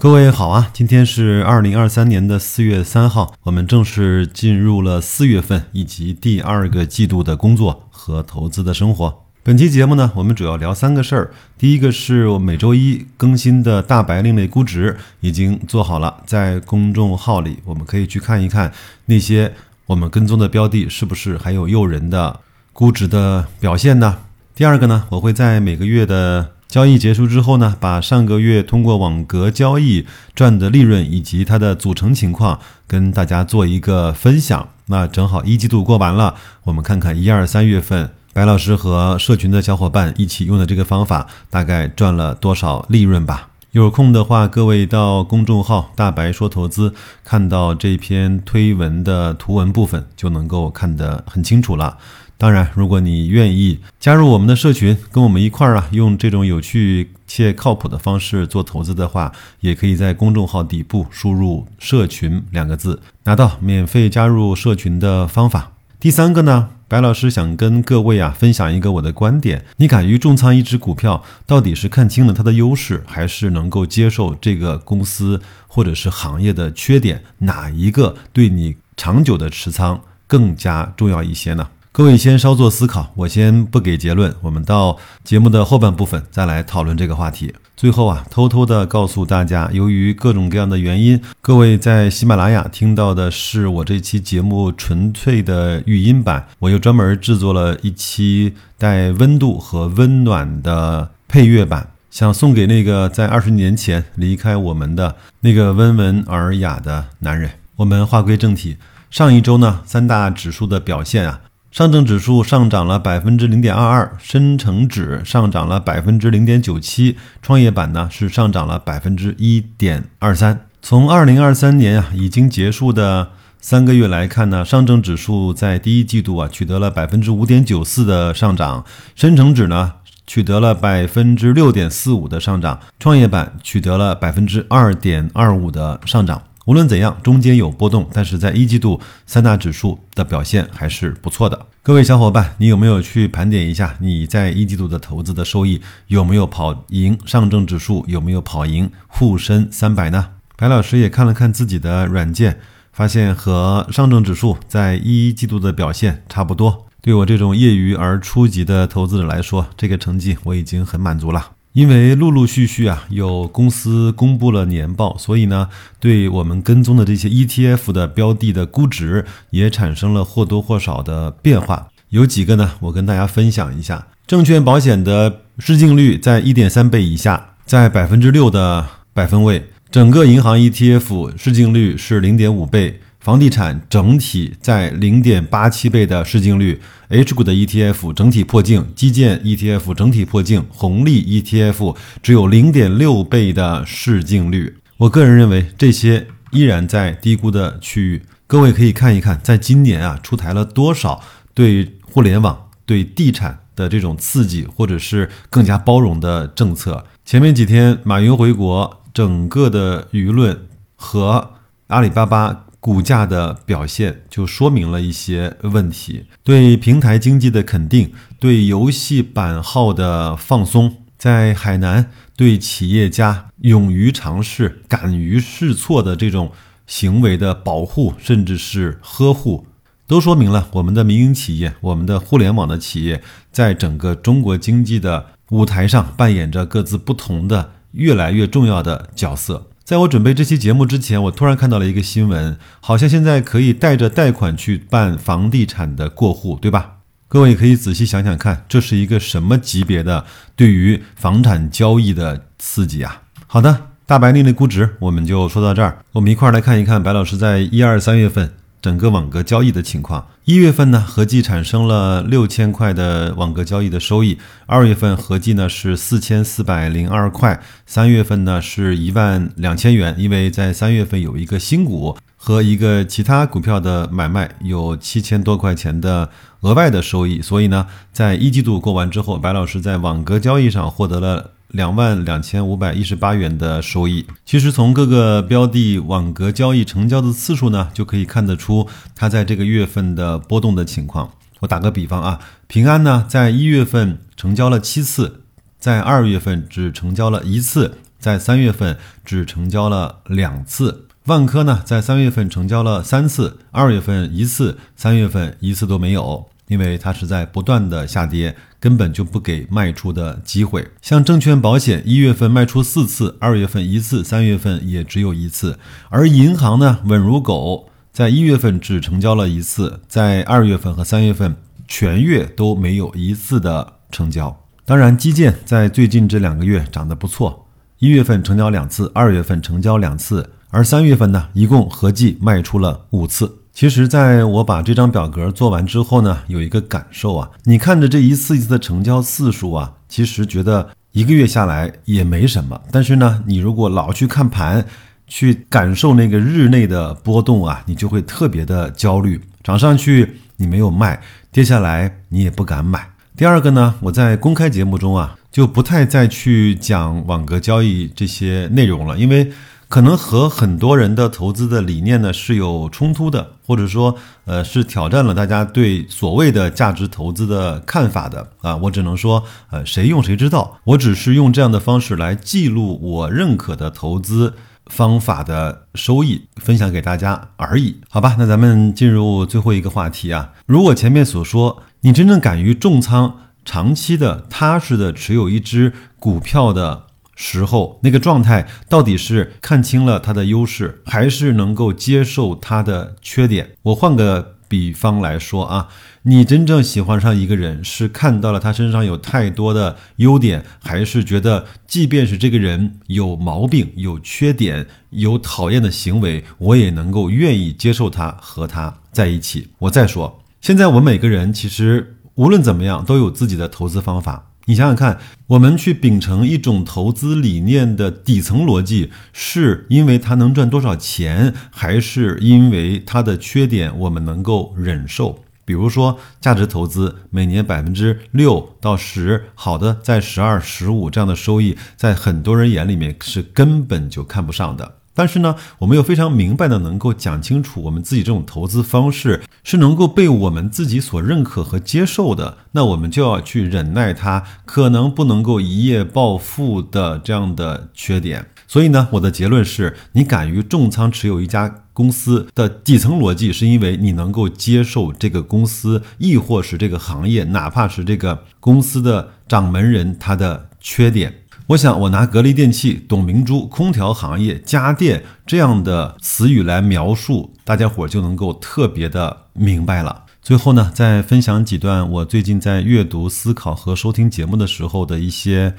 各位好啊，今天是二零二三年的四月三号，我们正式进入了四月份以及第二个季度的工作和投资的生活。本期节目呢，我们主要聊三个事儿。第一个是我每周一更新的大白另类估值已经做好了，在公众号里我们可以去看一看那些我们跟踪的标的是不是还有诱人的估值的表现呢？第二个呢，我会在每个月的交易结束之后呢，把上个月通过网格交易赚的利润以及它的组成情况跟大家做一个分享。那正好一季度过完了，我们看看一二三月份白老师和社群的小伙伴一起用的这个方法，大概赚了多少利润吧。有空的话，各位到公众号“大白说投资”看到这篇推文的图文部分，就能够看得很清楚了。当然，如果你愿意加入我们的社群，跟我们一块儿啊，用这种有趣且靠谱的方式做投资的话，也可以在公众号底部输入“社群”两个字，拿到免费加入社群的方法。第三个呢，白老师想跟各位啊分享一个我的观点：你敢于重仓一只股票，到底是看清了它的优势，还是能够接受这个公司或者是行业的缺点？哪一个对你长久的持仓更加重要一些呢？各位先稍作思考，我先不给结论，我们到节目的后半部分再来讨论这个话题。最后啊，偷偷的告诉大家，由于各种各样的原因，各位在喜马拉雅听到的是我这期节目纯粹的语音版，我又专门制作了一期带温度和温暖的配乐版，想送给那个在二十年前离开我们的那个温文尔雅的男人。我们话归正题，上一周呢，三大指数的表现啊。上证指数上涨了百分之零点二二，深成指上涨了百分之零点九七，创业板呢是上涨了百分之一点二三。从二零二三年啊已经结束的三个月来看呢，上证指数在第一季度啊取得了百分之五点九四的上涨，深成指呢取得了百分之六点四五的上涨，创业板取得了百分之二点二五的上涨。无论怎样，中间有波动，但是在一季度三大指数的表现还是不错的。各位小伙伴，你有没有去盘点一下你在一季度的投资的收益？有没有跑赢上证指数？有没有跑赢沪深三百呢？白老师也看了看自己的软件，发现和上证指数在一季度的表现差不多。对我这种业余而初级的投资者来说，这个成绩我已经很满足了。因为陆陆续续啊，有公司公布了年报，所以呢，对我们跟踪的这些 ETF 的标的的估值也产生了或多或少的变化。有几个呢，我跟大家分享一下：证券保险的市净率在一点三倍以下，在百分之六的百分位；整个银行 ETF 市净率是零点五倍。房地产整体在零点八七倍的市净率，H 股的 ETF 整体破净，基建 ETF 整体破净，红利 ETF 只有零点六倍的市净率。我个人认为这些依然在低估的区域。各位可以看一看，在今年啊出台了多少对互联网、对地产的这种刺激，或者是更加包容的政策。前面几天马云回国，整个的舆论和阿里巴巴。股价的表现就说明了一些问题，对平台经济的肯定，对游戏版号的放松，在海南对企业家勇于尝试、敢于试错的这种行为的保护，甚至是呵护，都说明了我们的民营企业、我们的互联网的企业，在整个中国经济的舞台上扮演着各自不同的、越来越重要的角色。在我准备这期节目之前，我突然看到了一个新闻，好像现在可以带着贷款去办房地产的过户，对吧？各位可以仔细想想看，这是一个什么级别的对于房产交易的刺激啊？好的，大白令的估值我们就说到这儿，我们一块儿来看一看白老师在一二三月份。整个网格交易的情况，一月份呢合计产生了六千块的网格交易的收益，二月份合计呢是四千四百零二块，三月份呢是一万两千元，因为在三月份有一个新股和一个其他股票的买卖，有七千多块钱的额外的收益，所以呢，在一季度过完之后，白老师在网格交易上获得了。两万两千五百一十八元的收益。其实从各个标的网格交易成交的次数呢，就可以看得出它在这个月份的波动的情况。我打个比方啊，平安呢，在一月份成交了七次，在二月份只成交了一次，在三月份只成交了两次。万科呢，在三月份成交了三次，二月份一次，三月份一次都没有，因为它是在不断的下跌，根本就不给卖出的机会。像证券保险，一月份卖出四次，二月份一次，三月份也只有一次。而银行呢，稳如狗，在一月份只成交了一次，在二月份和三月份全月都没有一次的成交。当然，基建在最近这两个月涨得不错，一月份成交两次，二月份成交两次。而三月份呢，一共合计卖出了五次。其实，在我把这张表格做完之后呢，有一个感受啊，你看着这一次一次的成交次数啊，其实觉得一个月下来也没什么。但是呢，你如果老去看盘，去感受那个日内的波动啊，你就会特别的焦虑。涨上去你没有卖，跌下来你也不敢买。第二个呢，我在公开节目中啊，就不太再去讲网格交易这些内容了，因为。可能和很多人的投资的理念呢是有冲突的，或者说，呃，是挑战了大家对所谓的价值投资的看法的啊。我只能说，呃，谁用谁知道。我只是用这样的方式来记录我认可的投资方法的收益，分享给大家而已。好吧，那咱们进入最后一个话题啊。如果前面所说，你真正敢于重仓、长期的、踏实的持有一只股票的。时候那个状态到底是看清了他的优势，还是能够接受他的缺点？我换个比方来说啊，你真正喜欢上一个人，是看到了他身上有太多的优点，还是觉得即便是这个人有毛病、有缺点、有讨厌的行为，我也能够愿意接受他和他在一起？我再说，现在我们每个人其实无论怎么样都有自己的投资方法。你想想看，我们去秉承一种投资理念的底层逻辑，是因为它能赚多少钱，还是因为它的缺点我们能够忍受？比如说，价值投资每年百分之六到十，好的在十二、十五这样的收益，在很多人眼里面是根本就看不上的。但是呢，我们又非常明白的能够讲清楚，我们自己这种投资方式是能够被我们自己所认可和接受的，那我们就要去忍耐它可能不能够一夜暴富的这样的缺点。所以呢，我的结论是你敢于重仓持有一家公司的底层逻辑，是因为你能够接受这个公司，亦或是这个行业，哪怕是这个公司的掌门人他的缺点。我想，我拿格力电器、董明珠、空调行业、家电这样的词语来描述，大家伙就能够特别的明白了。最后呢，再分享几段我最近在阅读、思考和收听节目的时候的一些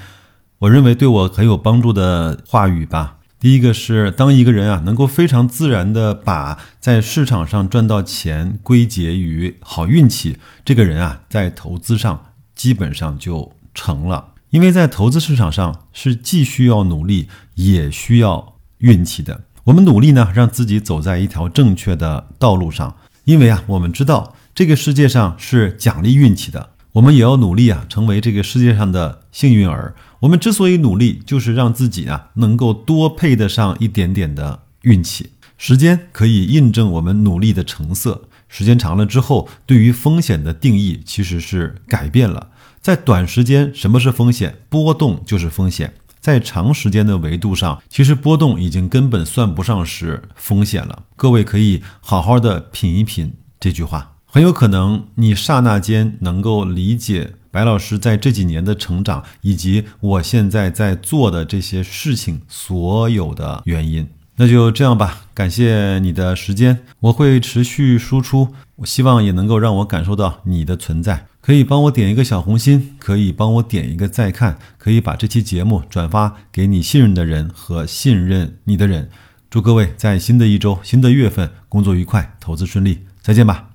我认为对我很有帮助的话语吧。第一个是，当一个人啊能够非常自然的把在市场上赚到钱归结于好运气，这个人啊在投资上基本上就成了。因为在投资市场上是既需要努力也需要运气的。我们努力呢，让自己走在一条正确的道路上。因为啊，我们知道这个世界上是奖励运气的，我们也要努力啊，成为这个世界上的幸运儿。我们之所以努力，就是让自己啊能够多配得上一点点的运气。时间可以印证我们努力的成色。时间长了之后，对于风险的定义其实是改变了。在短时间，什么是风险？波动就是风险。在长时间的维度上，其实波动已经根本算不上是风险了。各位可以好好的品一品这句话，很有可能你刹那间能够理解白老师在这几年的成长，以及我现在在做的这些事情所有的原因。那就这样吧，感谢你的时间，我会持续输出，我希望也能够让我感受到你的存在。可以帮我点一个小红心，可以帮我点一个再看，可以把这期节目转发给你信任的人和信任你的人。祝各位在新的一周、新的月份工作愉快，投资顺利，再见吧。